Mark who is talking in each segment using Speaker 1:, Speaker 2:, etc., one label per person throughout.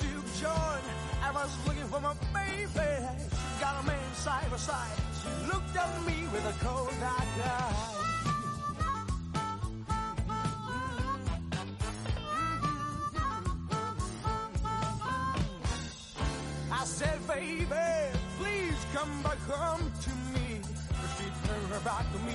Speaker 1: to join. I was looking for my baby. She got a man side by side. She looked at me with a cold eye. I said, baby, please come back home to me. But she turned her back to me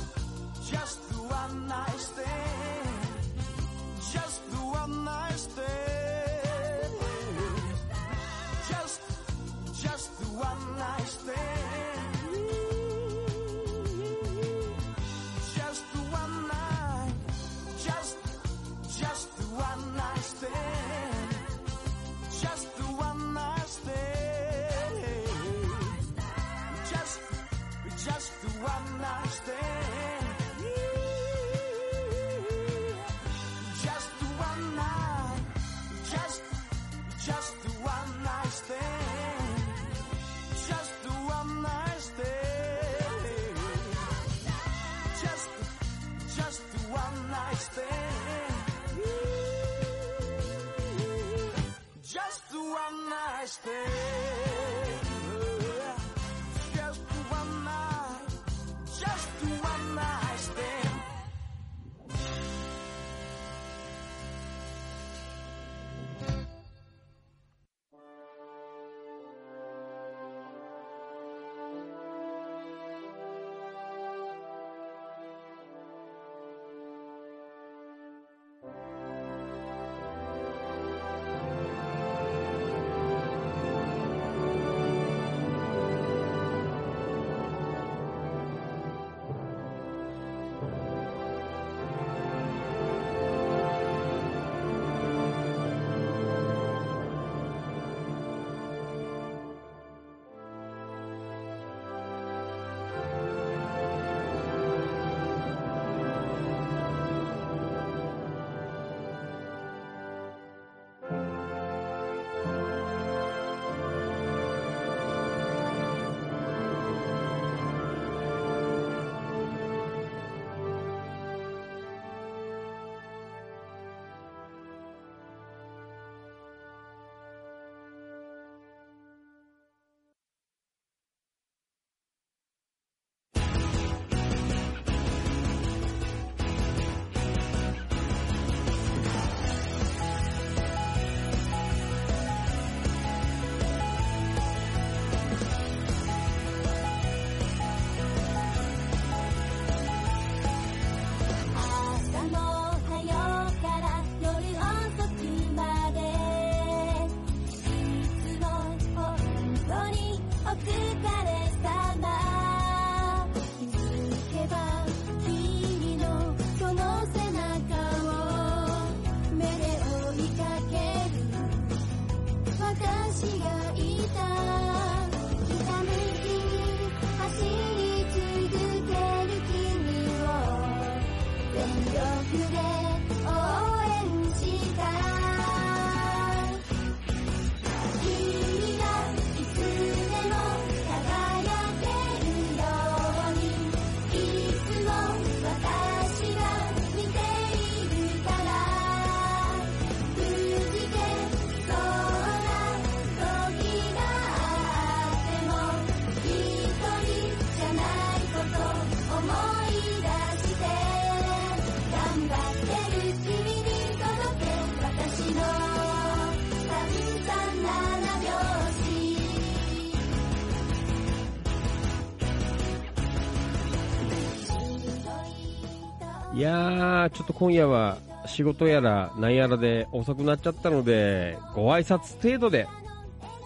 Speaker 2: ちょっと今夜は仕事やら何やらで遅くなっちゃったので、ご挨拶程度で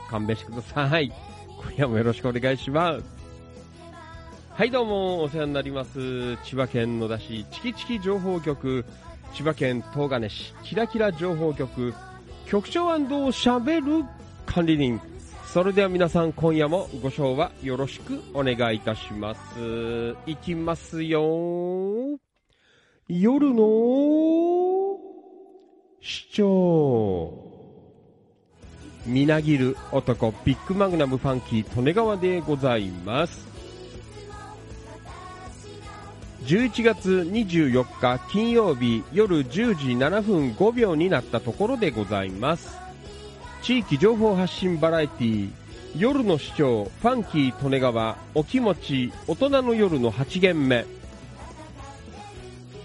Speaker 2: 勘弁してください。今夜もよろしくお願いします。はい、どうも、お世話になります。千葉県野田市チキチキ情報局、千葉県東金市キラキラ情報局、局長しゃべる管理人。それでは皆さん今夜もご賞はよろしくお願いいたします。いきますよ。夜の市長。みなぎる男ビッグマグナムファンキー利根川でございます。11月24日金曜日夜10時7分5秒になったところでございます。地域情報発信バラエティ夜の市長ファンキー利根川お気持ち大人の夜の8限目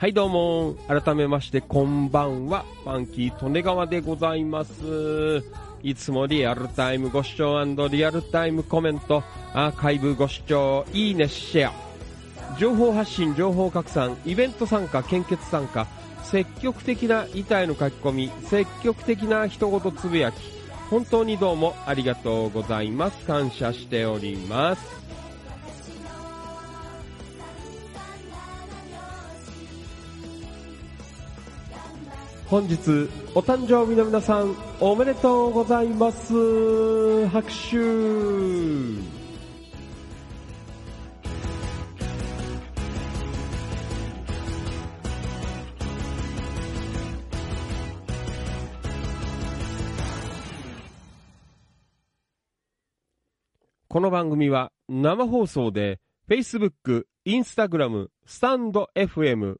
Speaker 2: はいどうも。改めましてこんばんは。ファンキー利根川でございます。いつもリアルタイムご視聴リアルタイムコメントアーカイブご視聴いいねシェア。情報発信情報拡散イベント参加献血参加積極的な板への書き込み積極的な一言つぶやき。本当にどうもありがとうございます。感謝しております。本日お誕生日の皆さんおめでとうございます。拍手。この番組は生放送で Facebook、Instagram、スタンド FM、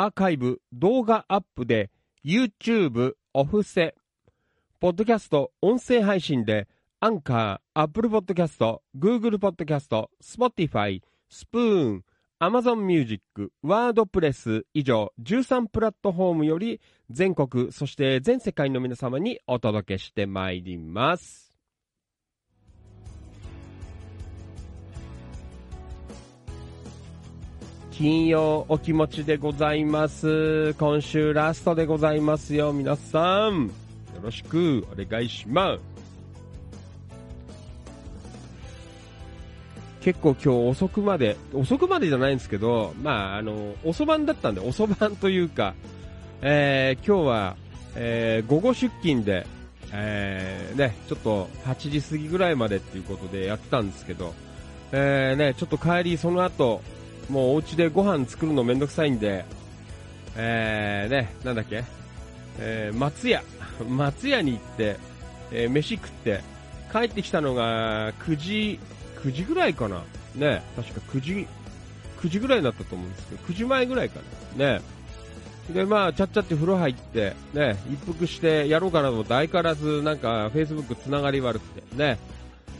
Speaker 2: アーカイブ、動画アップで YouTube、オフセ、ポッドキャスト、音声配信でアンカー、Apple Podcast、Google Podcast、Spotify、スプーン、Amazon Music、WordPress 以上13プラットフォームより全国、そして全世界の皆様にお届けしてまいります。金曜お気持ちでございます。今週ラストでございますよ、皆さん。よろしくお願いします。結構今日遅くまで、遅くまでじゃないんですけど、まあ、あの、遅番だったんで、遅番というか、えー、今日は、えー、午後出勤で、えー、ね、ちょっと8時過ぎぐらいまでっていうことでやってたんですけど、えー、ね、ちょっと帰りその後、もうお家でご飯作るのめんどくさいんで、えー、ね、なんだっけ、えー、松屋、松屋に行って、えー、飯食って、帰ってきたのが9時、9時ぐらいかな。ね、確か9時、9時ぐらいだったと思うんですけど、9時前ぐらいかな。ね。で、まあ、ちゃっちゃって風呂入って、ね、一服してやろうかなと思って、相変わらずなんか、Facebook つながり悪くて、ね、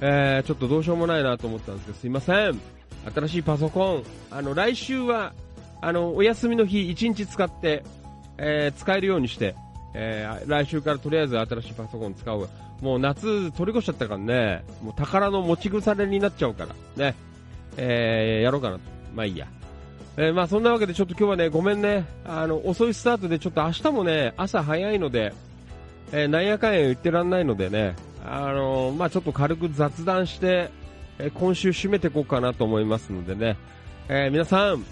Speaker 2: えー、ちょっとどうしようもないなと思ったんですけど、すいません。新しいパソコン、あの、来週は、あの、お休みの日1日使って、えー、使えるようにして、えー、来週からとりあえず新しいパソコン使う。もう夏取り越しちゃったからね、もう宝の持ち腐れになっちゃうから、ね、えー、やろうかなと。まあいいや。えー、まあそんなわけでちょっと今日はね、ごめんね、あの、遅いスタートでちょっと明日もね、朝早いので、えー、なんやかんや言ってらんないのでね、あのー、まあちょっと軽く雑談して、え今週締めていこうかなと思いますのでね、え、皆さん、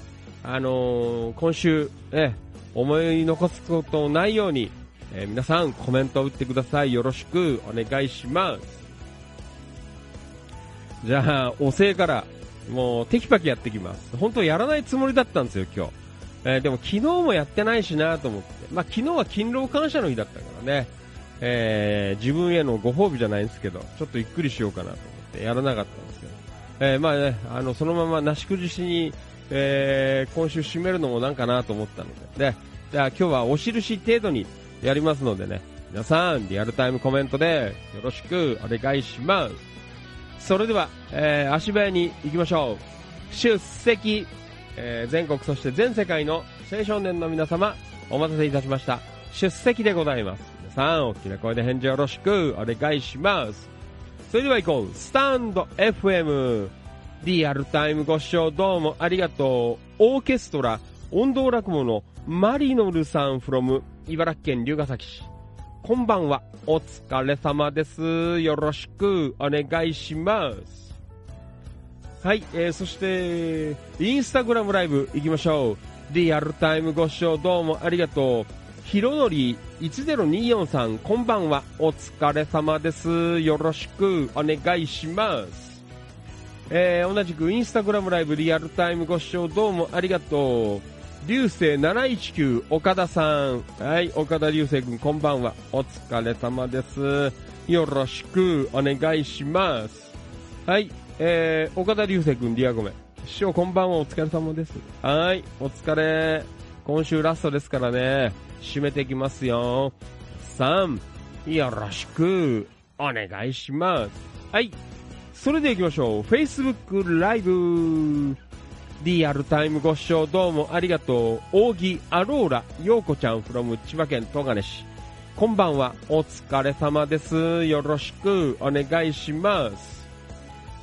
Speaker 2: あの、今週、え思い残すことないように、え、皆さんコメントを打ってください。よろしくお願いします。じゃあ、おせいから、もうテキパキやってきます。本当やらないつもりだったんですよ、今日。えー、でも昨日もやってないしなと思って。まあ昨日は勤労感謝の日だったからね、えー、自分へのご褒美じゃないんですけど、ちょっとゆっくりしようかなとってやらなかったんですけど。えー、まあね、あの、そのままなし崩しに、えー、今週締めるのもなんかなと思ったので、で、じゃあ今日はお印程度にやりますのでね、皆さん、リアルタイムコメントでよろしくお願いします。それでは、えー、足早に行きましょう。出席、えー、全国そして全世界の青少年の皆様、お待たせいたしました。出席でございます。皆さん、大きな声で返事よろしくお願いします。それでは行こう。スタンド FM。リアルタイムご視聴どうもありがとう。オーケストラ、音頭落語のマリノルさん from 茨城県龍ヶ崎市。こんばんは。お疲れ様です。よろしくお願いします。はい、えー、そして、インスタグラムライブ行きましょう。リアルタイムご視聴どうもありがとう。ひろのり1024さん、こんばんは。お疲れ様です。よろしくお願いします。えー、同じくインスタグラムライブリアルタイムご視聴どうもありがとう。流星719岡田さん。はい、岡田流星くんこんばんは。お疲れ様です。よろしくお願いします。はい、えー、岡田流星くんリアゴメ。師匠こんばんは、お疲れ様です。はい、お疲れ。今週ラストですからね、締めていきますよ。3、よろしくお願いします。はい、それで行きましょう。Facebook ライブ。リアルタイムご視聴どうもありがとう。扇アローラ、ようこちゃん from 千葉県東金市。こんばんは。お疲れ様です。よろしくお願いします。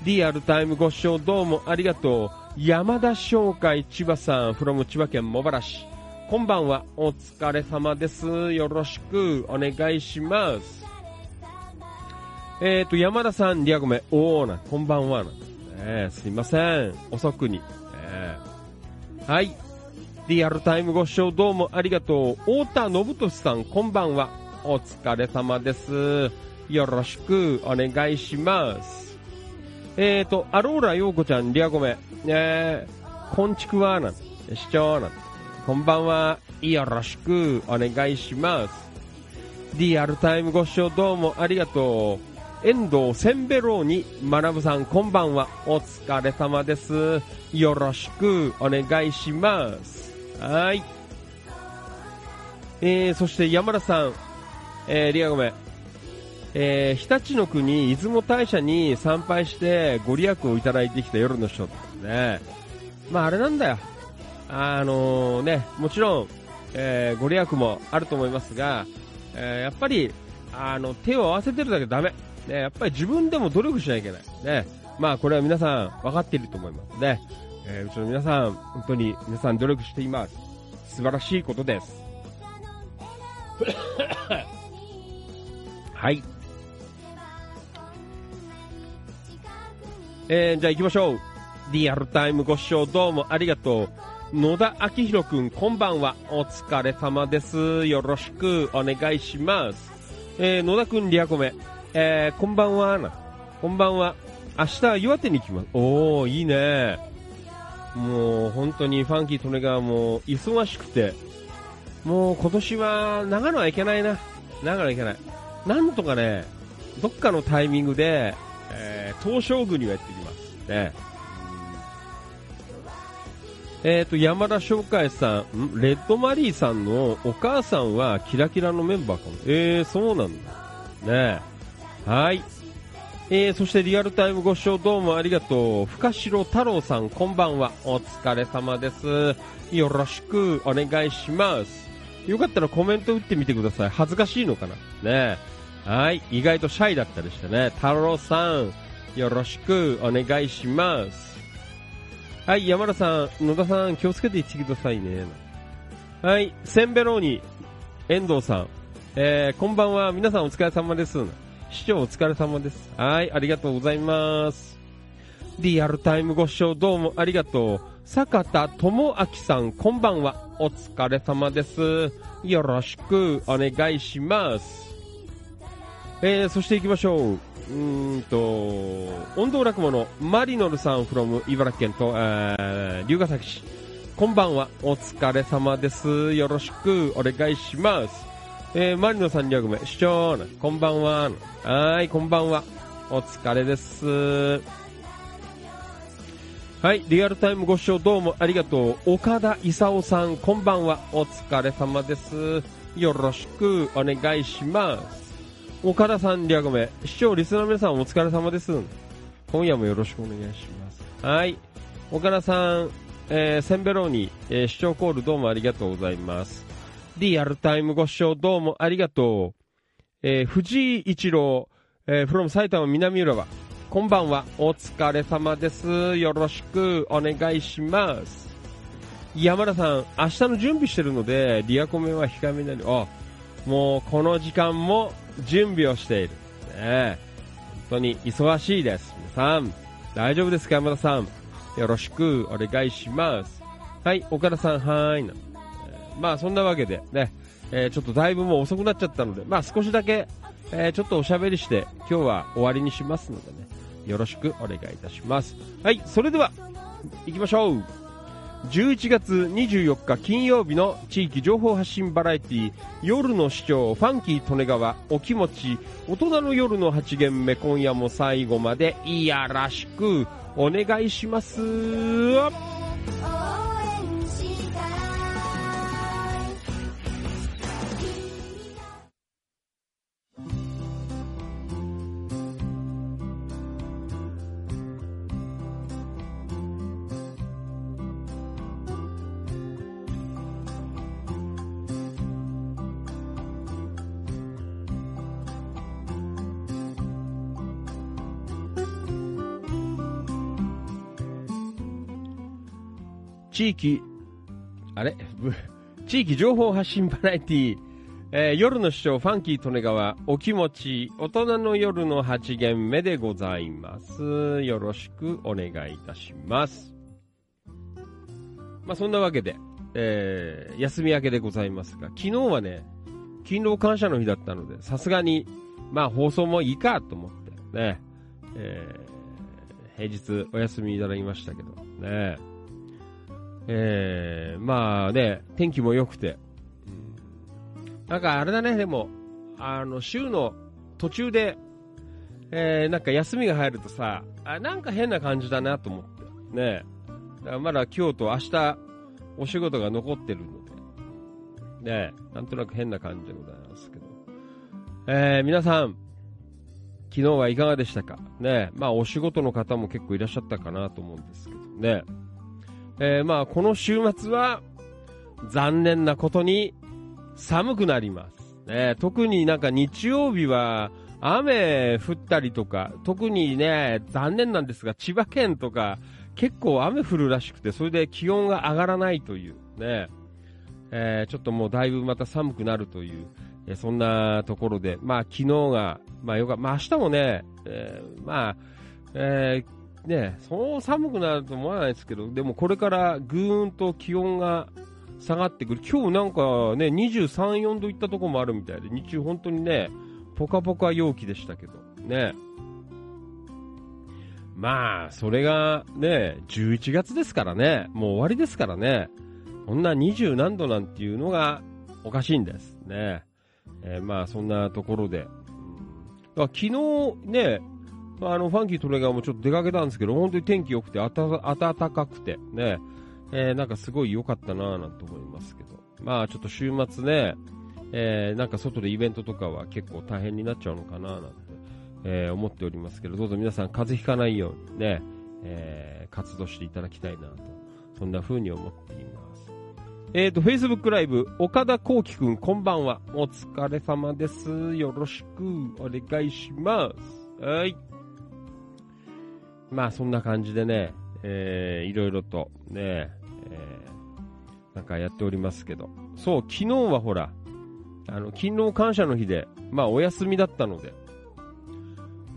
Speaker 2: リアルタイムご視聴どうもありがとう。山田商会千葉さん from 千葉県茂原市。こんばんは。お疲れ様です。よろしくお願いします。えーと、山田さん、リアゴメ、おーな、こんばんはな。えー、すいません。遅くに。えーはい。リアルタイムご視聴どうもありがとう。太田信俊さん、こんばんは。お疲れ様です。よろしくお願いします。えーと、アローラ陽子ちゃん、リアゴメ、えー、こんちくわーな、視聴な、こんばんは。よろしくお願いします。リアルタイムご視聴どうもありがとう。遠藤センベローニ学さんこんばんは。お疲れ様です。よろしくお願いします。はい。えー、そして山田さん、えー、リアゴメ、えー、日立の国出雲大社に参拝してご利益をいただいてきた夜の人ですね。まああれなんだよ。あのね、もちろん、えー、ご利益もあると思いますが、えー、やっぱり、あの、手を合わせてるだけダメ。ね、やっぱり自分でも努力しなきゃいけない。ね。まあこれは皆さん分かっていると思いますね。えー、うちの皆さん、本当に皆さん努力しています。素晴らしいことです。はい。えー、じゃあ行きましょう。リアルタイムご視聴どうもありがとう。野田明宏くん、こんばんは。お疲れ様です。よろしくお願いします。えー、野田くん、リアコメ。えー、こんばんはな。こんばんは。明日、岩手に行きます。おー、いいね。もう、本当にファンキー・利根川も忙しくて、もう今年は長野は行けないな。長野は行けない。なんとかね、どっかのタイミングで、えー、東照宮には行ってきます。ね。えっ、ー、と、山田翔海さん、ん？レッドマリーさんのお母さんはキラキラのメンバーかも。えー、そうなんだ。ねはい。えー、そしてリアルタイムご視聴どうもありがとう。深城太郎さん、こんばんは。お疲れ様です。よろしくお願いします。よかったらコメント打ってみてください。恥ずかしいのかな？ねはい。意外とシャイだったりしてね。太郎さん、よろしくお願いします。はい、山田さん、野田さん、気をつけていってくださいね。はい、センベローニ、遠藤さん、えー、こんばんは、皆さんお疲れ様です。市長お疲れ様です。はい、ありがとうございます。リアルタイムご視聴どうもありがとう。坂田智明さん、こんばんは。お疲れ様です。よろしくお願いします。えー、そして行きましょう。うんと、音頭落語のマリノルさん from 茨城県と、えー、龍ヶ崎市。こんばんは。お疲れ様です。よろしくお願いします。えー、マリノさんにはごめん。市長、こんばんは。はい、こんばんは。お疲れです。はい、リアルタイムご視聴どうもありがとう。岡田勲さん、こんばんは。お疲れ様です。よろしくお願いします。岡田さん、リアゴメ、視聴、リスナーの皆さんお疲れ様です。今夜もよろしくお願いします。はい。岡田さん、えー、センベローニ、えー視聴コールどうもありがとうございます。リアルタイムご視聴どうもありがとう。えー、藤井一郎、えー、from 埼玉南浦和。こんばんは。お疲れ様です。よろしくお願いします。山田さん、明日の準備してるので、リアコメは控えめになる。あ、もうこの時間も準備をしている。ね本当に忙しいです。皆さん、大丈夫ですか山田さん？よろしくお願いします。はい、岡田さん、はーいな。えまあそんなわけでね、えーちょっとだいぶもう遅くなっちゃったので、まあ少しだけ、えーちょっとおしゃべりして今日は終わりにしますのでね、よろしくお願いいたします。はい、それでは、行きましょう。11月24日金曜日の地域情報発信バラエティ夜の市長ファンキー利根川お気持ち大人の夜の8限目今夜も最後までいやらしくお願いします。地域、あれ？地域情報発信バラエティえー夜の市長ファンキー利根川お気持ち大人の夜の8限目でございます。よろしくお願いいたします。まあそんなわけで、えー休み明けでございますが、昨日はね、勤労感謝の日だったので、さすがに、まあ放送もいいかと思ってね、えー平日お休みいただきましたけど、ね、えー、まあね、天気も良くて、うんなんかあれだね、でも、あの、週の途中で、えー、なんか休みが入るとさ、あ、なんか変な感じだなと思って、ね。だからまだ今日と明日、お仕事が残ってるので、ね、なんとなく変な感じでございますけど。えー、皆さん、昨日はいかがでしたか？ね、まあお仕事の方も結構いらっしゃったかなと思うんですけど。ね。えー、まあこの週末は、残念なことに寒くなります。ね、特になんか日曜日は雨降ったりとか、特にね、残念なんですが、千葉県とか結構雨降るらしくて、それで気温が上がらないというね、えーちょっともうだいぶまた寒くなるという、えーそんなところで、まあ昨日が、まあよかまあ明日もね、えーまあ、えーね、そう寒くなると思わないですけど、でもこれからぐーんと気温が下がってくる。今日なんかね、23、4度いったとこもあるみたいで、日中本当にね、ポカポカ陽気でしたけど、ね。まあ、それがね、11月ですからね、もう終わりですからね、こんな20何度なんていうのがおかしいんですね。えーまあ、そんなところで。昨日ね、あの、ファンキートレガーもちょっと出かけたんですけど、本当に天気良くて、暖かくて、ね、えーなんかすごい良かったなぁなんて思いますけど。まあちょっと週末ね、えーなんか外でイベントとかは結構大変になっちゃうのかななんて、えー思っておりますけど、どうぞ皆さん風邪ひかないようにね、えー活動していただきたいなと、そんな風に思っています。えっ、と、Facebook ライブ、岡田幸輝くん、こんばんは。お疲れ様です。よろしくお願いします。はい。まあ、そんな感じでね、えーいろいろとね、えーなんかやっておりますけど。そう、昨日はほら、あの、勤労感謝の日で、まあ、お休みだったので、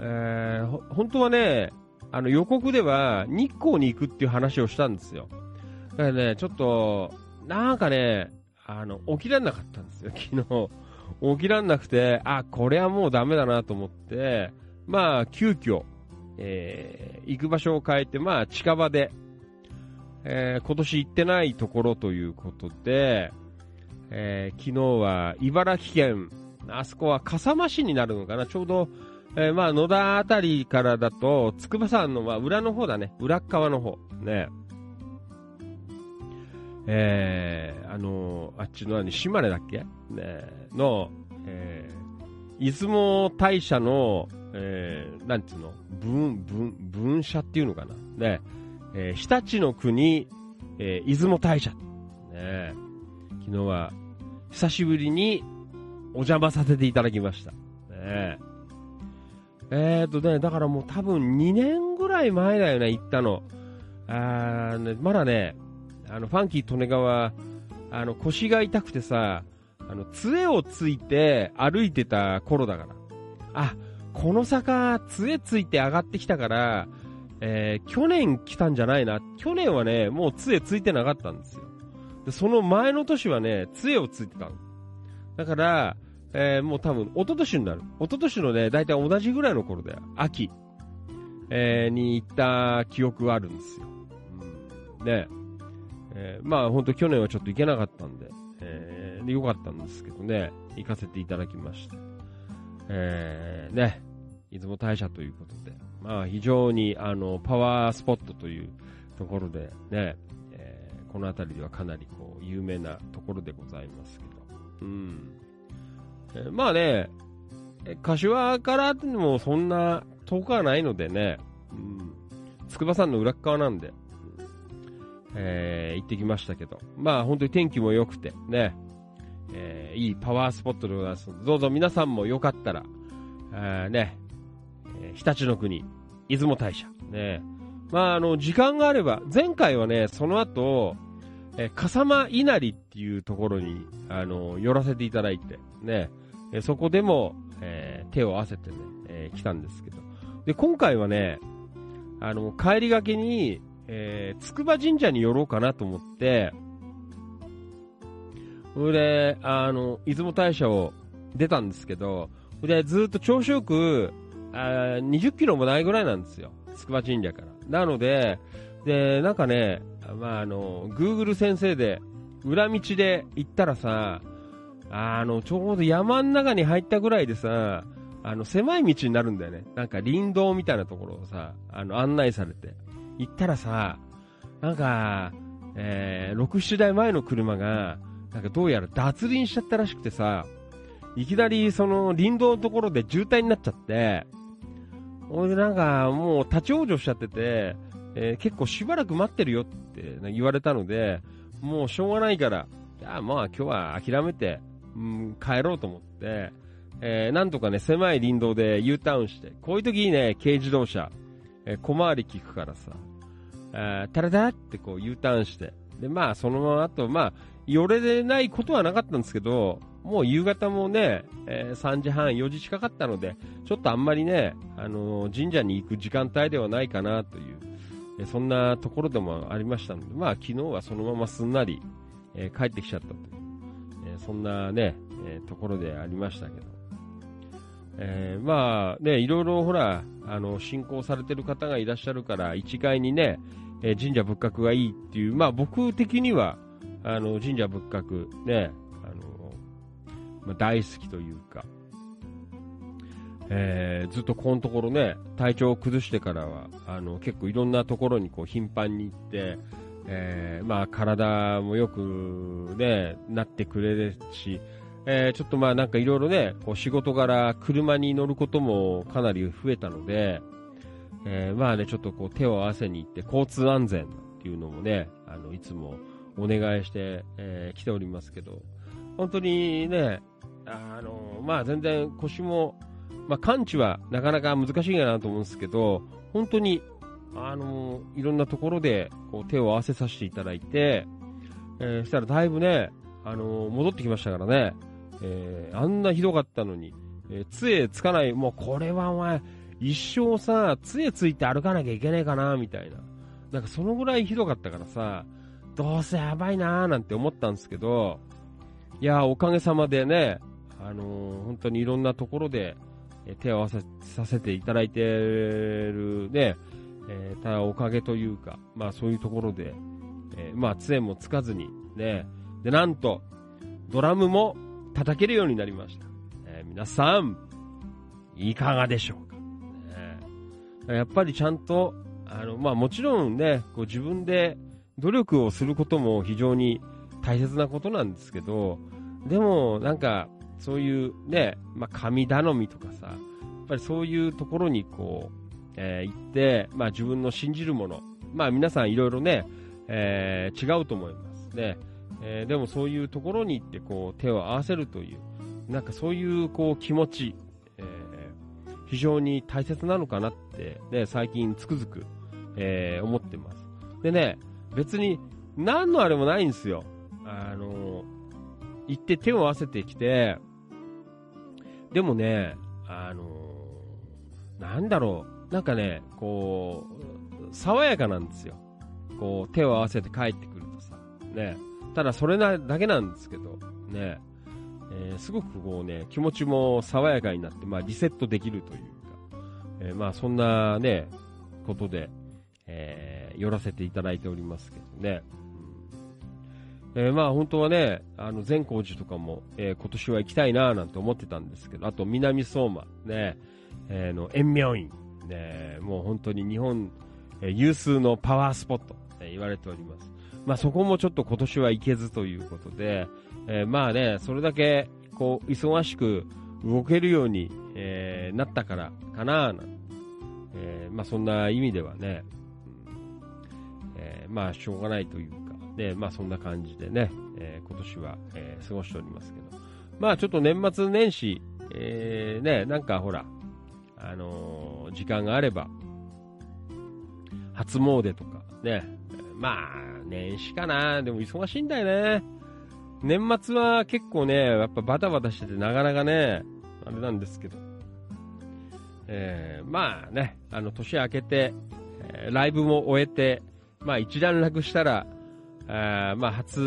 Speaker 2: えー本当はね、あの、予告では日光に行くっていう話をしたんですよ。だからね、ちょっと、なんかね、あの、起きられなかったんですよ、昨日。起きられなくて、あ、これはもうダメだなと思って、まあ、急遽、えー行く場所を変えて、まあ、近場で、えー今年行ってないところということで、えー昨日は茨城県、あそこは笠間市になるのかな、ちょうど、えーまあ、野田あたりからだと、筑波山の、まあ、裏の方だね。裏側の方。ね。えー、あのーあっちの何、島根だっけ？ね、の、えー、出雲大社の、えー、なんつうの、分、分、分社っていうのかな？ね。えー、日立の国、えー、出雲大社。ね。昨日は、久しぶりにお邪魔させていただきました。ねえーとね、だからもう多分2年ぐらい前だよね、行ったの。あーね、まだね、あの、ファンキー利根川、あの、腰が痛くてさ、あの、杖をついて歩いてた頃だから。あ、この坂、杖ついて上がってきたから、えー去年来たんじゃないな。去年はね、もう杖ついてなかったんですよ。で、その前の年はね、杖をついてたの。だから、えーもう多分、一昨年になる。一昨年のね、だいたい同じぐらいの頃だよ。秋、えーに行った記憶があるんですよ。うん、ねえーまあ本当去年はちょっと行けなかったんで、えーでよかったんですけどね、行かせていただきました。えーね、出雲大社ということで、まあ非常にあの、パワースポットというところでね、えーこの辺りではかなりこう、有名なところでございますけど、うん。えーまあね、柏からでもそんな遠くはないのでね、うん、筑波山の裏側なんで、えー行ってきましたけど、まあ本当に天気も良くてね、えーいいパワースポットでございます。どうぞ皆さんもよかったら、えーね、えー日立の国、出雲大社、ね、まああの、時間があれば、前回はね、その後、え笠間稲荷っていうところに、あの、寄らせていただいて、ね、えそこでも、えー手を合わせてね、えー来たんですけど。で、今回はね、あの、帰りがけに、えー、筑波神社に寄ろうかなと思って、それで、あの、出雲大社を出たんですけど、でずっと調子よく、あ20キロもないぐらいなんですよ。筑波神社から。なので、で、なんかね、まあ、あの、Google 先生で、裏道で行ったらさ、あの、ちょうど山ん中に入ったぐらいでさ、あの、狭い道になるんだよね。なんか林道みたいなところをさ、あの、案内されて。行ったらさ、なんか、えー、6、7台前の車が、なんかどうやら脱輪しちゃったらしくてさ、いきなりその林道のところで渋滞になっちゃって、ほいでなんかもう立ち往生しちゃってて、えー結構しばらく待ってるよって言われたので、もうしょうがないから、じゃあまあ今日は諦めて、うん、帰ろうと思って、えーなんとかね、狭い林道で U ターンして、こういう時にね、軽自動車、えー小回り効くからさ、えータラタラってこう U ターンして、で、まあそのままあと、まあ、寄れでないことはなかったんですけど、もう夕方もね、えー3時半、4時近かったので、ちょっとあんまりね、あのー神社に行く時間帯ではないかなという、えーそんなところでもありましたので、まあ昨日はそのまますんなり、え帰ってきちゃったという、えそんなね、えところでありましたけど、えーまあね、いろいろほら、あの、信仰されてる方がいらっしゃるから、一概にね、えー神社仏閣がいいっていう、まあ僕的には、あの、神社仏閣、ね、まあ、大好きというか、えーずっとこのところね、体調を崩してからは、あの、結構いろんなところにこう頻繁に行って、えーまあ体もよくね、なってくれるし、えーちょっとまあなんかいろいろね、こう仕事柄車に乗ることもかなり増えたので、えーまあね、ちょっとこう手を合わせに行って交通安全っていうのもね、あの、いつもお願いして、えー来ておりますけど、本当にね、あの、まあ全然腰も、まあ完治はなかなか難しいかなと思うんですけど、本当に、あの、いろんなところでこう手を合わせさせていただいて、えーしたらだいぶね、あの、戻ってきましたからね、えーあんなひどかったのに、えー杖つかない、もうこれはお前、一生さ、杖ついて歩かなきゃいけねえかな、みたいな。なんかそのぐらいひどかったからさ、どうせやばいなーなんて思ったんですけど、いやーおかげさまでね、あの本当にいろんなところで、え手を合わせさせていただいてるね、えーただおかげというか、まあそういうところで、えーまあ杖もつかずに、ね、で、なんと、ドラムも叩けるようになりました。えー皆さん、いかがでしょうか。やっぱりちゃんと、あの、まあもちろんね、こう自分で努力をすることも非常に大切なことなんですけど、でもなんか、そういうね、まあ神頼みとかさ、やっぱりそういうところにこう、えー行って、まあ自分の信じるもの、まあ皆さんいろいろね、えー違うと思いますね。えーでもそういうところに行ってこう手を合わせるという、なんかそういうこう気持ち、え非常に大切なのかなって、ね、最近つくづく、え思ってます。でね、別に何のあれもないんですよ。あの、行って手を合わせてきて、でもね、あの、なんだろう、なんかね、こう、爽やかなんですよ。こう、手を合わせて帰ってくるとさ、ね。ただそれなだけなんですけど、ね。えーすごくこうね、気持ちも爽やかになって、まあリセットできるというか、えーまあそんなね、ことで、えー寄らせていただいておりますけどね。えーまあ本当はね、あの善光寺とかも、えー今年は行きたいななんて思ってたんですけど、あと南相馬、ね、えーの延明院、ね、もう本当に日本、えー有数のパワースポット、え言われております。まあそこもちょっと今年は行けずということで、えーまあね、それだけ、こう、忙しく動けるように、えーなったからかななんてえーまあそんな意味ではね、うんえーまあしょうがないというか、ね、まあそんな感じでね、えー今年は、えー過ごしておりますけど、まあちょっと年末年始、えーね、なんかほら、あのー時間があれば、初詣とか、ね、まあ年始かな、でも忙しいんだよね。年末は結構ね、やっぱバタバタしててなかなかね、あれなんですけど、えーまあね、あの、年明けて、えーライブも終えて、まあ一段落したら、あまあ初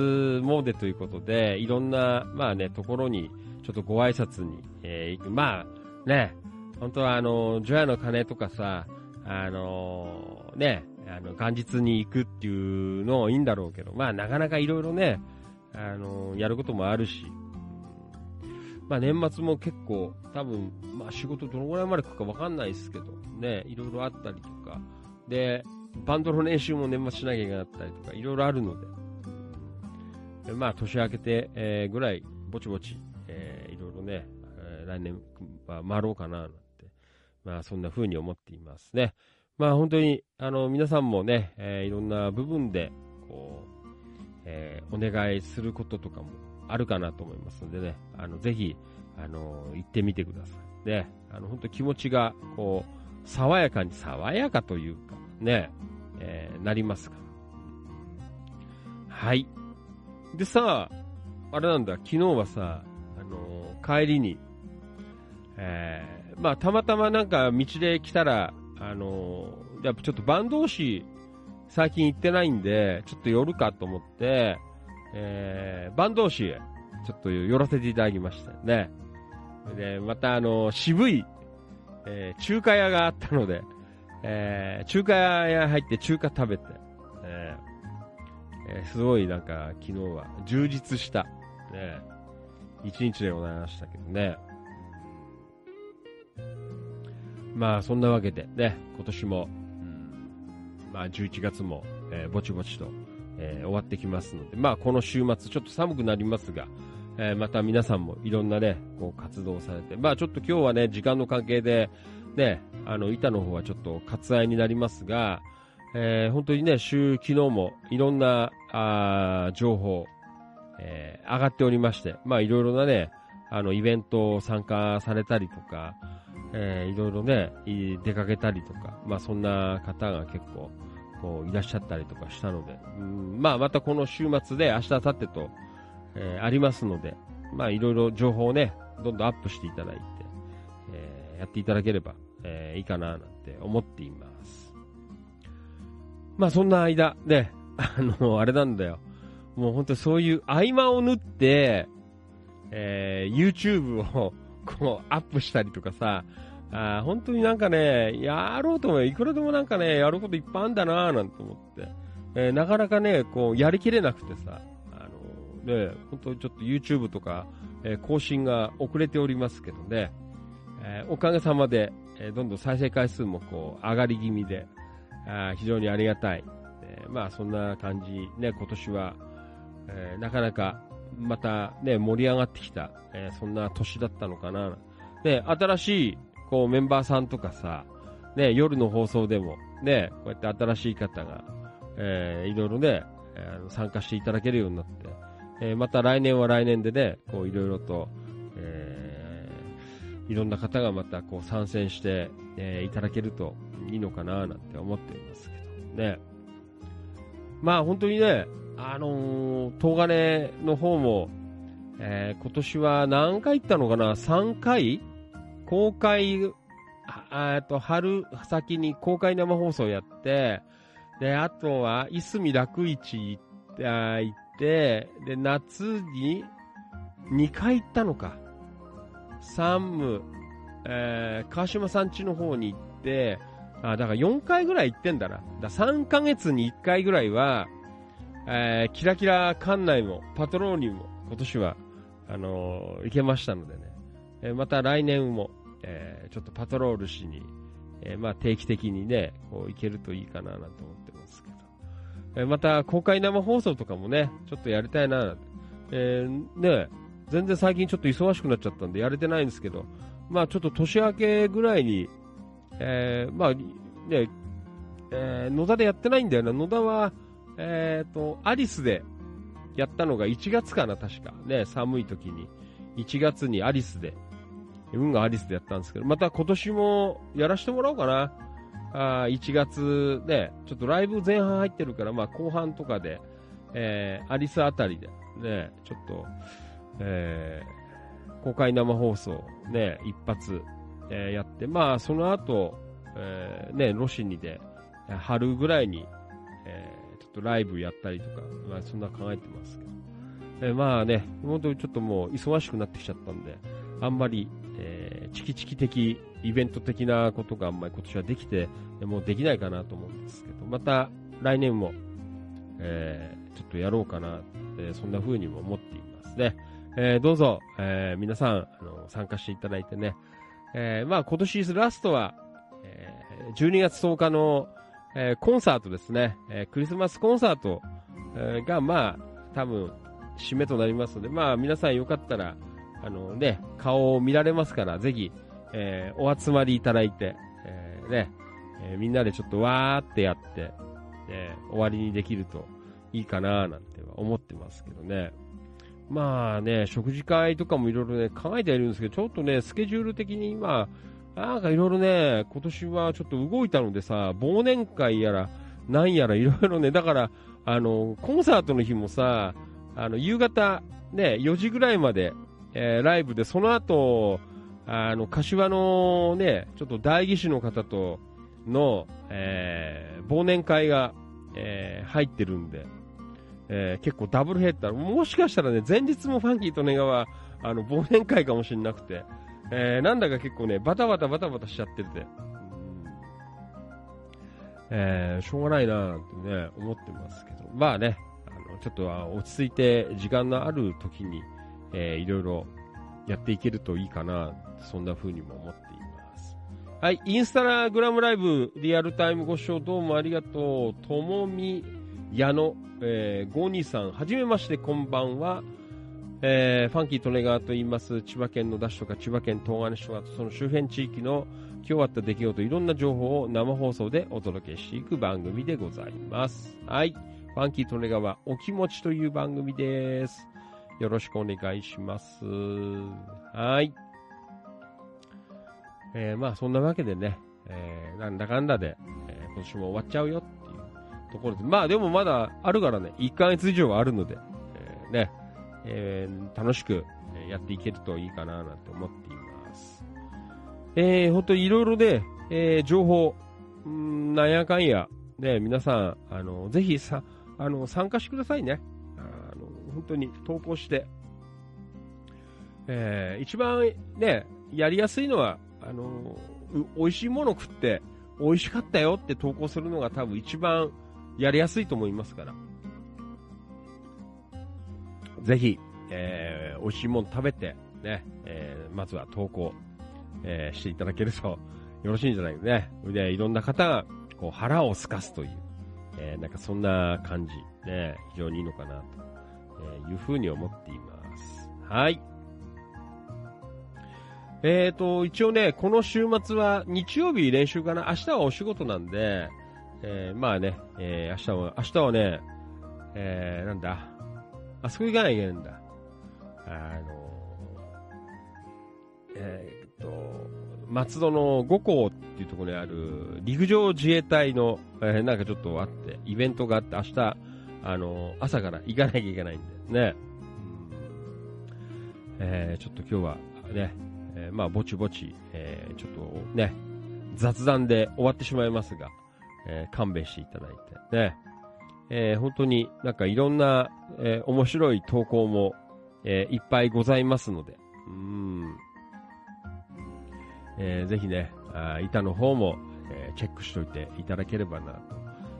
Speaker 2: 詣ということで、いろんな、まあね、ところに、ちょっとご挨拶に、えー行く。まあね、本当はあの、除夜の鐘とかさ、あのね、あの、元日に行くっていうのもいいんだろうけど、まあなかなかいろいろね、あのやることもあるし、まあ年末も結構多分、まあ仕事どのぐらいまで来るかわかんないですけど、ね、いろいろあったりとか、で、バンドの練習も年末しなきゃいけなかったりとか、いろいろあるので、でまあ年明けて、えーぐらい、ぼちぼち、えーいろいろね、え来年は回ろうかな、なんて、まあそんな風に思っていますね。まあ本当に、あの、皆さんもね、えーいろんな部分で、こう、えお願いすることとかもあるかなと思いますのでね、あの、ぜひ、あの、行ってみてください。で、あの、本当気持ちが、こう、爽やかに、爽やかというか、ね、えーなりますから。はい。でさ、あれなんだ、昨日はさ、あの帰りに、えーまあ、たまたまなんか道で来たら、あのやっぱちょっと坂東市、最近行ってないんで、ちょっと寄るかと思って、えー、坂東市へ、ちょっと寄らせていただきましたね。で、またあの、渋い、えー中華屋があったので、えー中華屋入って中華食べて、えーえーすごいなんか昨日は充実した、ね、一日でございましたけどね。まあそんなわけでね、今年も、うんまあ11月も、えーぼちぼちと、えー終わってきますので、まあこの週末ちょっと寒くなりますが、えーまた皆さんもいろんなね、こう活動されて、まあちょっと今日はね、時間の関係で、ね、あの、板の方はちょっと割愛になりますが、えー本当にね、週、昨日もいろんな、あ情報、えー上がっておりまして、まあいろいろなね、あの、イベントを参加されたりとか、えーいろいろね、出かけたりとか、まあそんな方が結構、こう、いらっしゃったりとかしたので、うんまあまたこの週末で明日、明後日と、えーありますので、まあいろいろ情報をね、どんどんアップしていただいて、えーやっていただければ、えーいいかななんて思っています。まあそんな間、ね、あの、あれなんだよ。もう本当にそういう合間を縫って、えー YouTube をこうアップしたりとかさ、あ本当になんかね、やろうと思えばいくらでもなんかね、やることいっぱいあんだなぁなんて思って、えーなかなかね、こう、やりきれなくてさ、あのね、本当にちょっと YouTube とか、えー更新が遅れておりますけどね、えおかげさまで、えーどんどん再生回数もこう上がり気味で、あ非常にありがたい。えーまあそんな感じ、ね、今年は、えーなかなかまたね、盛り上がってきた、えーそんな年だったのかな。で、新しいこうメンバーさんとかさ、ね、夜の放送でも、ね、こうやって新しい方が、えーいろいろね、えー参加していただけるようになって、えーまた来年は来年でね、こういろいろと、いろんな方がまたこう参戦して、えーいただけるといいのかななんて思っていますけどね。まあ本当にね、あのー、東金の方も、えー今年は何回行ったのかな ?3 回？公開、えっと、春先に公開生放送やって、で、あとは、いすみ楽市行って、あー行って、で、夏に2回行ったのか。山武、えー川島さん家の方に行って、あ、だから4回ぐらい行ってんだな。だ3ヶ月に1回ぐらいは、えーキラキラ館内も、パトローニも、今年は、あのー行けましたのでね。えーまた来年も、えーちょっとパトロールしに、えーまあ定期的にね、こう行けるといいかななんて思ってますけど。えーまた公開生放送とかもね、ちょっとやりたいな。えーね、全然最近ちょっと忙しくなっちゃったんでやれてないんですけど、まあちょっと年明けぐらいに、えーまあね、えー野田でやってないんだよな。野田は、えっ、と、アリスでやったのが1月かな、確か。ね、寒い時に。1月にアリスで、運がアリスでやったんですけど、また今年もやらせてもらおうかな。あ1月で、ちょっとライブ前半入ってるから、まあ後半とかで、えーアリスあたりで、ね、ちょっと、えー公開生放送、ね、一発、えーやって、まあその後、えーね、ロシニで、春ぐらいに、えーちょっとライブやったりとか、まあそんな考えてますけど。えーまあね、本当にちょっともう忙しくなってきちゃったんで、あんまり、えーチキチキ的、イベント的なことがあんまり今年はできて、もうできないかなと思うんですけど、また来年も、えーちょっとやろうかな、えーそんな風にも思っていますね。えーどうぞ、えー皆さん、あの、参加していただいてね、えーまあ今年ラストは、えー12月10日の、えーコンサートですね、えークリスマスコンサート、えーが、まあ、多分、締めとなりますので、まあ、皆さんよかったら、あのね、顔を見られますから、ぜひ、えーお集まりいただいて、えーね、えーみんなでちょっとわーってやって、えー終わりにできるといいかななんて思ってますけどね。まあね、食事会とかもいろいろね、考えてはいるんですけど、ちょっとね、スケジュール的に今、なんかいろいろね、今年はちょっと動いたのでさ、忘年会やら、なんやらいろいろね、だから、あの、コンサートの日もさ、あの、夕方、ね、4時ぐらいまで、えーライブで、その後、あの、柏のね、ちょっと代議士の方との、えー忘年会が、えー入ってるんで、えー結構ダブルヘッダー、もしかしたらね、前日もファンキーとネガは、あの、忘年会かもしれなくて、えーなんだか結構ね、バタバタバタバタしちゃってて、うん。えーしょうがないなーってね、思ってますけど、まあね、あの、ちょっとは落ち着いて時間のある時に、えーいろいろやっていけるといいかな、そんな風にも思っています。はい、インスタグラムライブ、リアルタイムご視聴どうもありがとう。ともみやの、えー、52さん、はじめまして、こんばんは。えーファンキー利根川と言います、千葉県野田市とか千葉県東金市とか、その周辺地域の今日あった出来事、いろんな情報を生放送でお届けしていく番組でございます。はい。ファンキー利根川、お気持ちという番組です。よろしくお願いします。はい。えーまあそんなわけでね、えーなんだかんだで、えー今年も終わっちゃうよところで、まあでもまだあるからね、1ヶ月以上はあるので、えーね、えー楽しくやっていけるといいかななんて思っています。えー、本当にいろいろで、えー情報、うんなんやかんや、ね、皆さん、あの、ぜひさ、あの、参加してくださいね。あの、本当に投稿して。えー一番ね、やりやすいのは、あの、美味しいもの食って、美味しかったよって投稿するのが多分一番やりやすいと思いますから。ぜひ、えー美味しいもの食べて、ね、えーまずは投稿、えーしていただけるとよろしいんじゃないかね。で、いろんな方が、こう、腹をすかすという、えーなんかそんな感じ、ね、非常にいいのかなと、いうふうに思っています。はい。えーと、一応ね、この週末は日曜日練習かな。明日はお仕事なんで、えーまあね、えー明日は、明日はね、えーなんだ、あそこ行かないといけないんだ。あの、えーっと、松戸の五港っていうところにある陸上自衛隊の、えーなんかちょっとあって、イベントがあって、明日、あの、朝から行かなきゃいけないんで、ね。うんえーちょっと今日はね、えーまあ、ぼちぼち、えーちょっとね、雑談で終わってしまいますが、えー勘弁していただいて、ね。えー本当になんかいろんな、えー面白い投稿も、えーいっぱいございますので、うん。えーぜひね、あ板の方も、えーチェックしておいていただければな、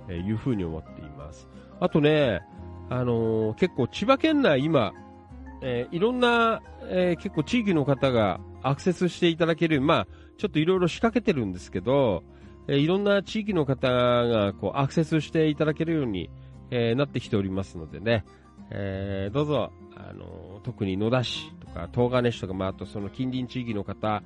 Speaker 2: というふうに思っています。あとね、あのー結構千葉県内今、えーいろんな、えー結構地域の方がアクセスしていただける、まあ、ちょっといろいろ仕掛けてるんですけど、えいろんな地域の方がこうアクセスしていただけるように、えなってきておりますのでね、えどうぞ、あの特に野田市とか東金市とか、まあ、あとその近隣地域の方、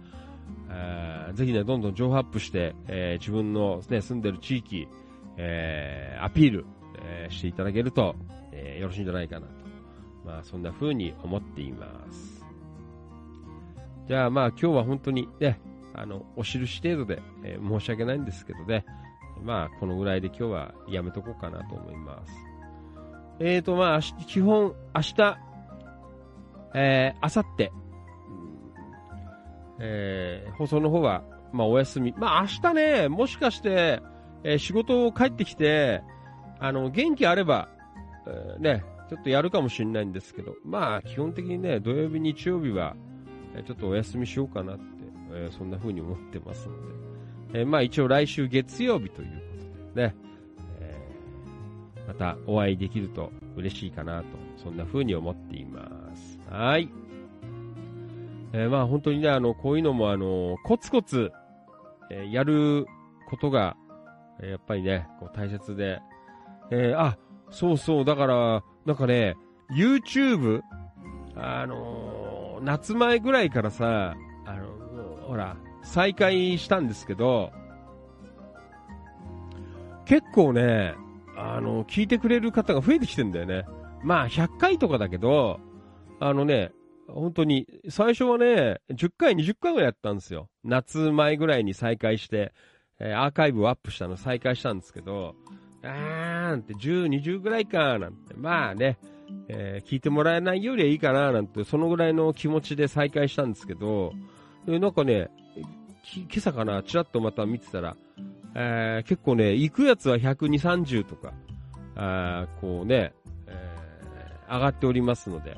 Speaker 2: ぜひね、どんどん情報アップして、え自分の、ね、住んでる地域、えアピール、えしていただけると、えよろしいんじゃないかなと。まあ、そんな風に思っています。じゃあまあ今日は本当にね、あの、お印程度で、えー申し訳ないんですけどね、まあこのぐらいで今日はやめとこうかなと思います。えーとまあ、基本、明日、えー、明後日、えー放送の方は、まあお休み。まあ明日ね、もしかして、えー仕事を帰ってきて、あの、元気あれば、えーね、ちょっとやるかもしれないんですけど、まあ基本的にね、土曜日、日曜日は、ちょっとお休みしようかなって、えーそんな風に思ってますので、えーまあ一応来週月曜日ということでね、えーまたお会いできると嬉しいかなと、そんな風に思っています。はい。えーまあ本当にね、あの、こういうのもあの、コツコツ、えやることが、やっぱりね、こう大切で、えあ、そうそう、だから、なんかね、YouTube、あの夏前ぐらいからさ、あの、ほら、再開したんですけど、結構ね、あの、聞いてくれる方が増えてきてんだよね。まあ、100回とかだけど、あのね、本当に、最初はね、10回、20回ぐらいやったんですよ。夏前ぐらいに再開して、えーアーカイブをアップしたの再開したんですけど、あーなんて10、20ぐらいか、なんて。まあね、えー聞いてもらえないよりはいいかな、なんて、そのぐらいの気持ちで再開したんですけど、でなんかね、今朝かな、ちらっとまた見てたら、えー結構ね、行くやつは120、30とか、あこうね、えー上がっておりますので、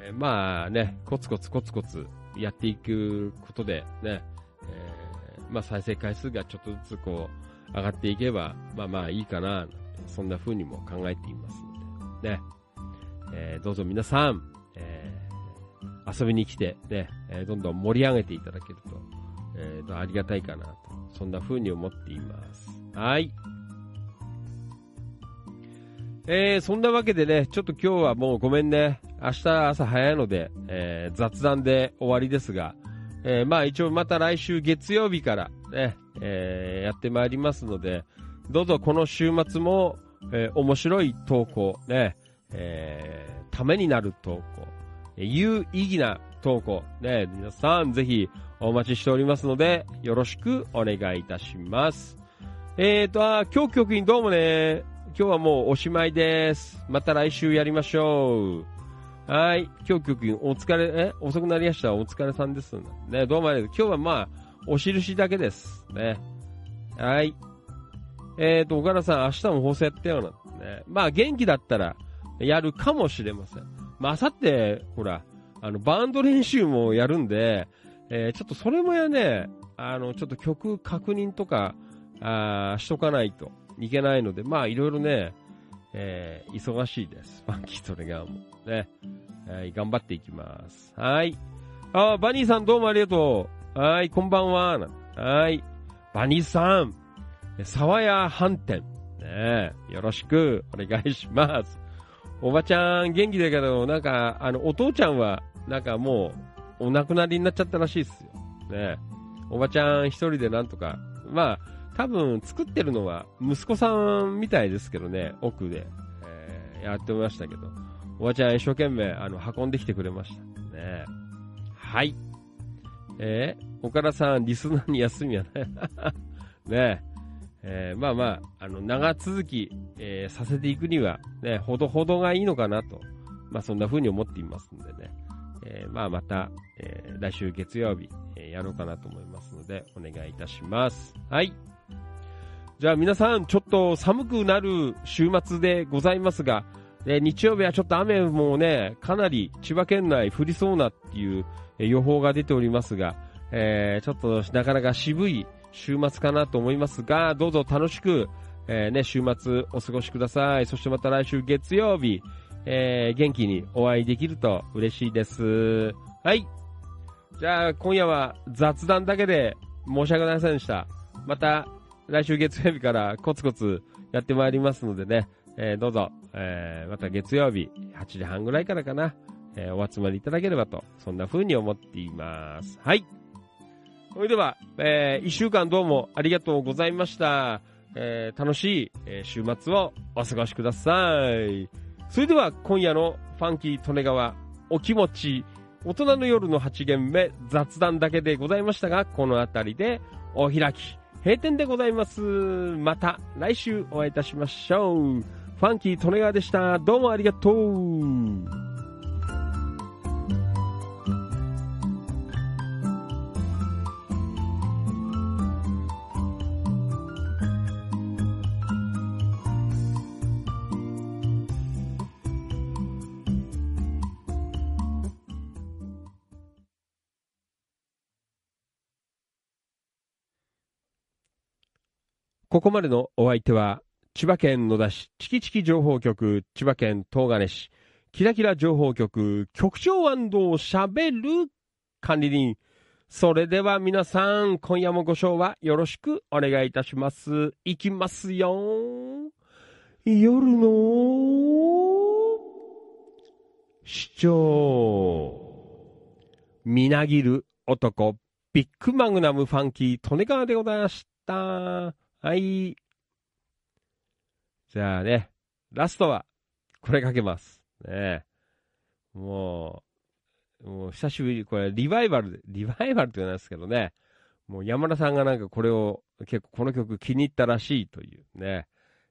Speaker 2: えーまあね、コツコツコツコツやっていくことでね、えーまあ再生回数がちょっとずつこう上がっていけば、まあまあいいかな、そんな風にも考えていますので、ね、えーどうぞ皆さん、遊びに来てね、えどんどん盛り上げていただけると、えーとありがたいかなと、そんな風に思っています。はい。えー、そんなわけでね、ちょっと今日はもうごめんね。明日朝早いので、えー雑談で終わりですが、えーまあ一応また来週月曜日からね、えやってまいりますので、どうぞこの週末も、え面白い投稿、ね、えためになる投稿、有意義な投稿、ね、皆さんぜひお待ちしておりますので、よろしくお願いいたします。えーと、あ、今日局員どうもね。今日はもうおしまいです。また来週やりましょう。はい。今日局員お疲れ、え遅くなりました？お疲れさんです。ね、どうもありがとう。今日はまあ、お印だけです。ね。はい。えーと、岡田さん、明日も放送やってようなね。まあ、元気だったら、やるかもしれません。まあ、さって、ほら、あの、バンド練習もやるんで、えーちょっとそれもやね、あの、ちょっと曲確認とか、あーしとかないといけないので、まあ、いろいろね、えー忙しいです。ファンキートレガーも。ね。はい、頑張っていきます。はい。あバニーさんどうもありがとう。はい、こんばんは。はい。バニーさん、沢屋飯店。ねよろしくお願いします。おばちゃん元気だけど、なんか、あの、お父ちゃんは、なんかもう、お亡くなりになっちゃったらしいですよ。ねおばちゃん一人でなんとか、まあ、多分作ってるのは息子さんみたいですけどね、奥で、えーやってましたけど、おばちゃん一生懸命、あの、運んできてくれました。ねはい。えー岡田さん、リスナーに休みはない。ねええーまあまあ、あの、長続き、えーさせていくには、ね、ほどほどがいいのかなと、まあそんな風に思っていますんでね。えーまあまた、えー来週月曜日、えーやろうかなと思いますので、お願いいたします。はい。じゃあ皆さん、ちょっと寒くなる週末でございますが、え日曜日はちょっと雨もね、かなり千葉県内降りそうなっていう予報が出ておりますが、えーちょっとなかなか渋い週末かなと思いますが、どうぞ楽しく、えーね、週末お過ごしください。そしてまた来週月曜日、えー元気にお会いできると嬉しいです。はい。じゃあ、今夜は雑談だけで申し訳ありませんでした。また来週月曜日からコツコツやってまいりますのでね、えーどうぞ、えーまた月曜日8時半ぐらいからかな、えーお集まりいただければと、そんな風に思っています。はい。それでは、えー一週間どうもありがとうございました。えー楽しい、えー週末をお過ごしください。それでは今夜のファンキー利根川お気持ち大人の夜の8限目雑談だけでございましたが、この辺りでお開き、閉店でございます。また来週お会いいたしましょう。ファンキー利根川でした。どうもありがとう。ここまでのお相手は、千葉県野田市チキチキ情報局、千葉県東金市、キラキラ情報局、局長喋る管理人。それでは皆さん、今夜もご賞はよろしくお願いいたします。いきますよ。夜の市長。みなぎる男、ビッグマグナムファンキー、利根川でございました。はい。じゃあね、ラストは、これかけます。ねもう、もう久しぶり、これリバイバルで、リバイバルって言うんですけどね、もう山田さんがなんかこれを、結構この曲気に入ったらしいというね、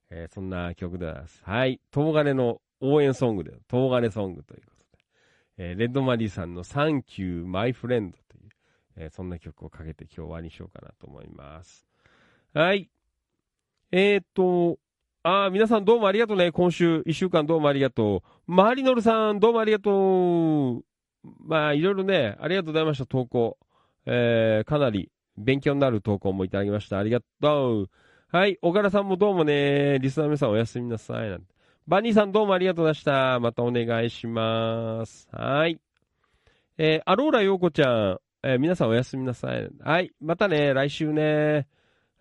Speaker 2: えーそんな曲でございます。はい。東金の応援ソングで、東金ソングということで、えーレッドマリーさんの Thank You My Friend という、えーそんな曲をかけて今日終わりにしようかなと思います。はい。えー、っと、あー皆さんどうもありがとうね。今週、一週間どうもありがとう。マリノルさん、どうもありがとう。まあ、いろいろね、ありがとうございました、投稿。えー、かなり勉強になる投稿もいただきました。ありがとう。はい、小柄さんもどうもね、リスナーの皆さんおやすみなさい。なんてバニーさんどうもありがとうございました。またお願いします。はい。えー、アローラ陽子ちゃん、えー皆さんおやすみなさい。はい、またね、来週ね。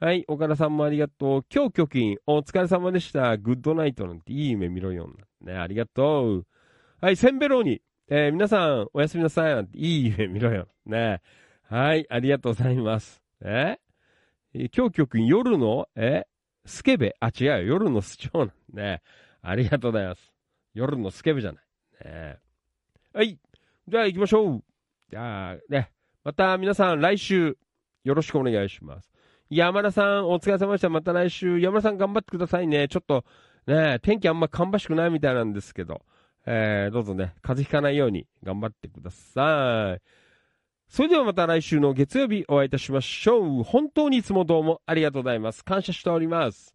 Speaker 2: はい、岡田さんもありがとう。今日貯金、お疲れ様でした。グッドナイトなんていい夢見ろよ。ね、ありがとう。はい、センベローニ、えー皆さんおやすみなさい。なんていい夢見ろよ。ね。はい、ありがとうございます。え？ー今日貯金、夜の、え？スケベ？あ、違うよ。夜のスチョウなんね。ありがとうございます。夜のスケベじゃない。ね。はい。じゃあ行きましょう。じゃあ、ね。また皆さん来週、よろしくお願いします。山田さん、お疲れ様でした。また来週、山田さん頑張ってくださいね。ちょっと、ね、天気あんま芳しくないみたいなんですけど、えー、どうぞね、風邪ひかないように頑張ってください。それではまた来週の月曜日お会いいたしましょう。本当にいつもどうもありがとうございます。感謝しております。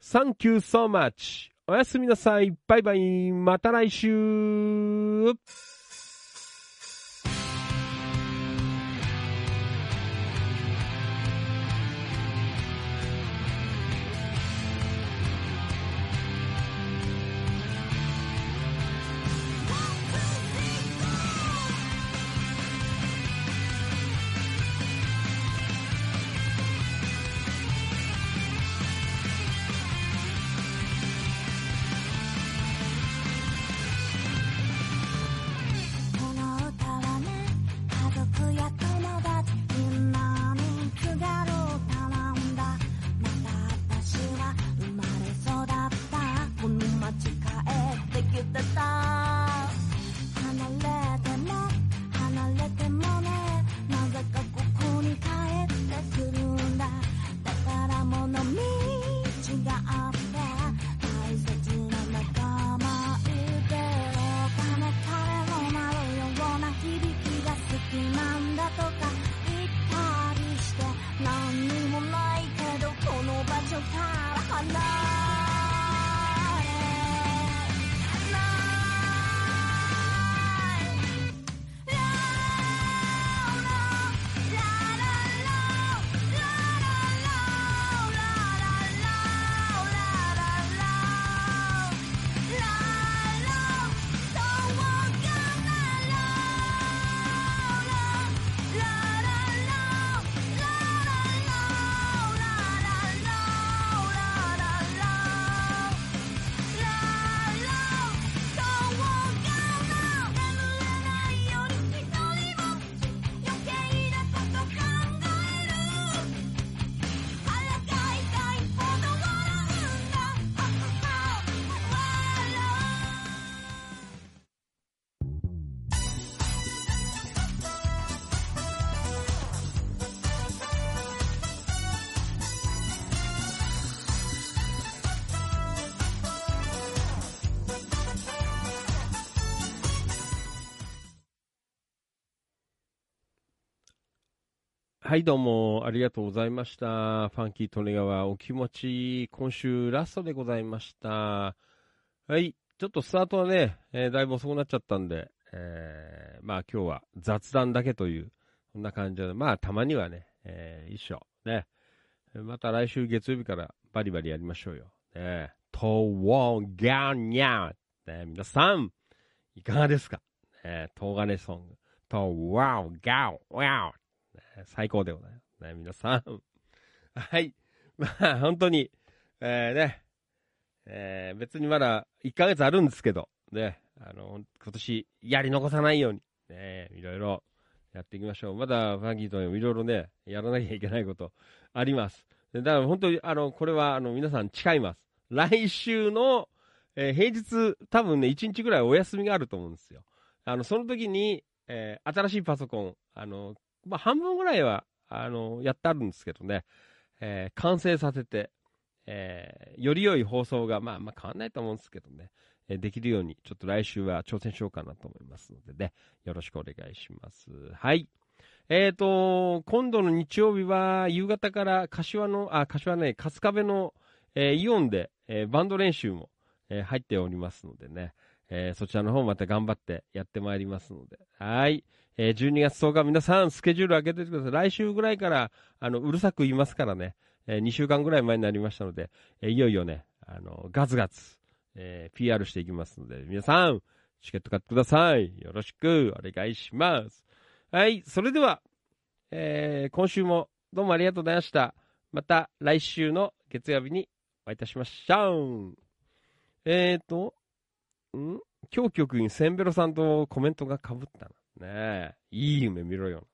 Speaker 2: Thank you so much. おやすみなさい。バイバイ。また来週。
Speaker 3: はい、ど
Speaker 2: うも、ありがとうございました。ファンキー利根川お気持ち、今週ラストでございました。はい、ちょっとスタートはね、えーだいぶ遅くなっちゃったんで、えーまあ今日は雑談だけという、こんな感じで、まあたまにはね、えー一緒。ね。また来週月曜日からバリバリやりましょうよ。ね。とわんがんにゃん。ね、皆さん、いかがですか？ね、東金ソング。とわんがんわん。最高でございます。ね、皆さん。はい。まあ、本当に、えー、ね、えー、別にまだ1ヶ月あるんですけど、ね、あの、今年やり残さないように、ね、いろいろやっていきましょう。まだファンキーともいろいろね、やらなきゃいけないことあります。だから本当に、あの、これは、あの、皆さん誓います。来週の、えー平日、多分ね、1日ぐらいお休みがあると思うんですよ。あの、その時に、えー新しいパソコン、あの、まあ、半分ぐらいは、あの、やってあるんですけどね、えー完成させて、えーより良い放送が、まあ、まあ、変わんないと思うんですけどね、えーできるように、ちょっと来週は挑戦しようかなと思いますのでね、よろしくお願いします。はい。えっ、と、今度の日曜日は、夕方から柏の、あ、柏ね、春日部の、えーイオンで、えーバンド練習も、えー入っておりますのでね、えーそちらの方また頑張ってやってまいりますので、はい。えー12月10日皆さんスケジュール開けててください。来週ぐらいから、あの、うるさく言いますからね、え2週間ぐらい前になりましたので、えーいよいよね、あの、ガツガツ、えー PR していきますので、皆さん、チケット買ってください。よろしくお願いします。はい。それでは、えー今週もどうもありがとうございました。また来週の月曜日にお会いいたしましょう。えーと、ん？今日局員センベロさんとコメントが被ったの。ねえ、いい夢見ろよ。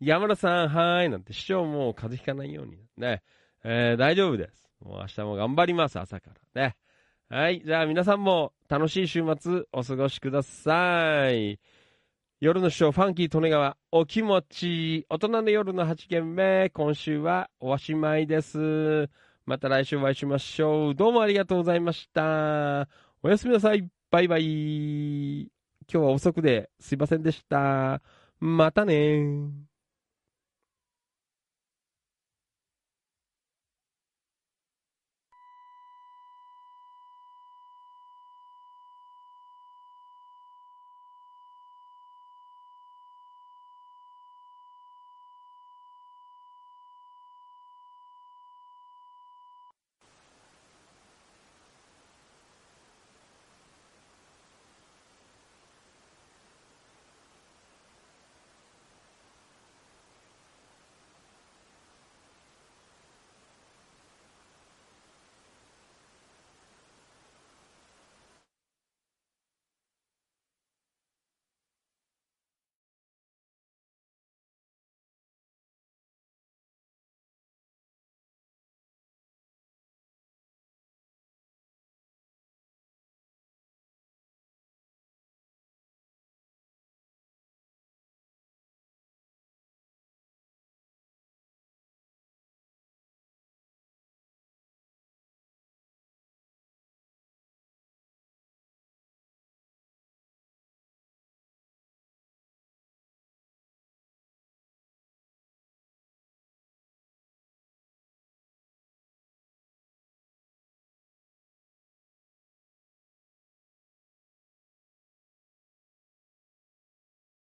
Speaker 2: 山田さん、はーい。なんて、師匠も風邪ひかないように。ね。えー、大丈夫です。もう明日も頑張ります、朝から。ね。はい。じゃあ皆さんも楽しい週末お過ごしください。夜の師匠、ファンキー利根川、お気持ち、大人の夜の8軒目、今週はおしまいです。また来週お会いしましょう。どうもありがとうございました。おやすみなさい。バイバイ。今日は遅くですいませんでした。またね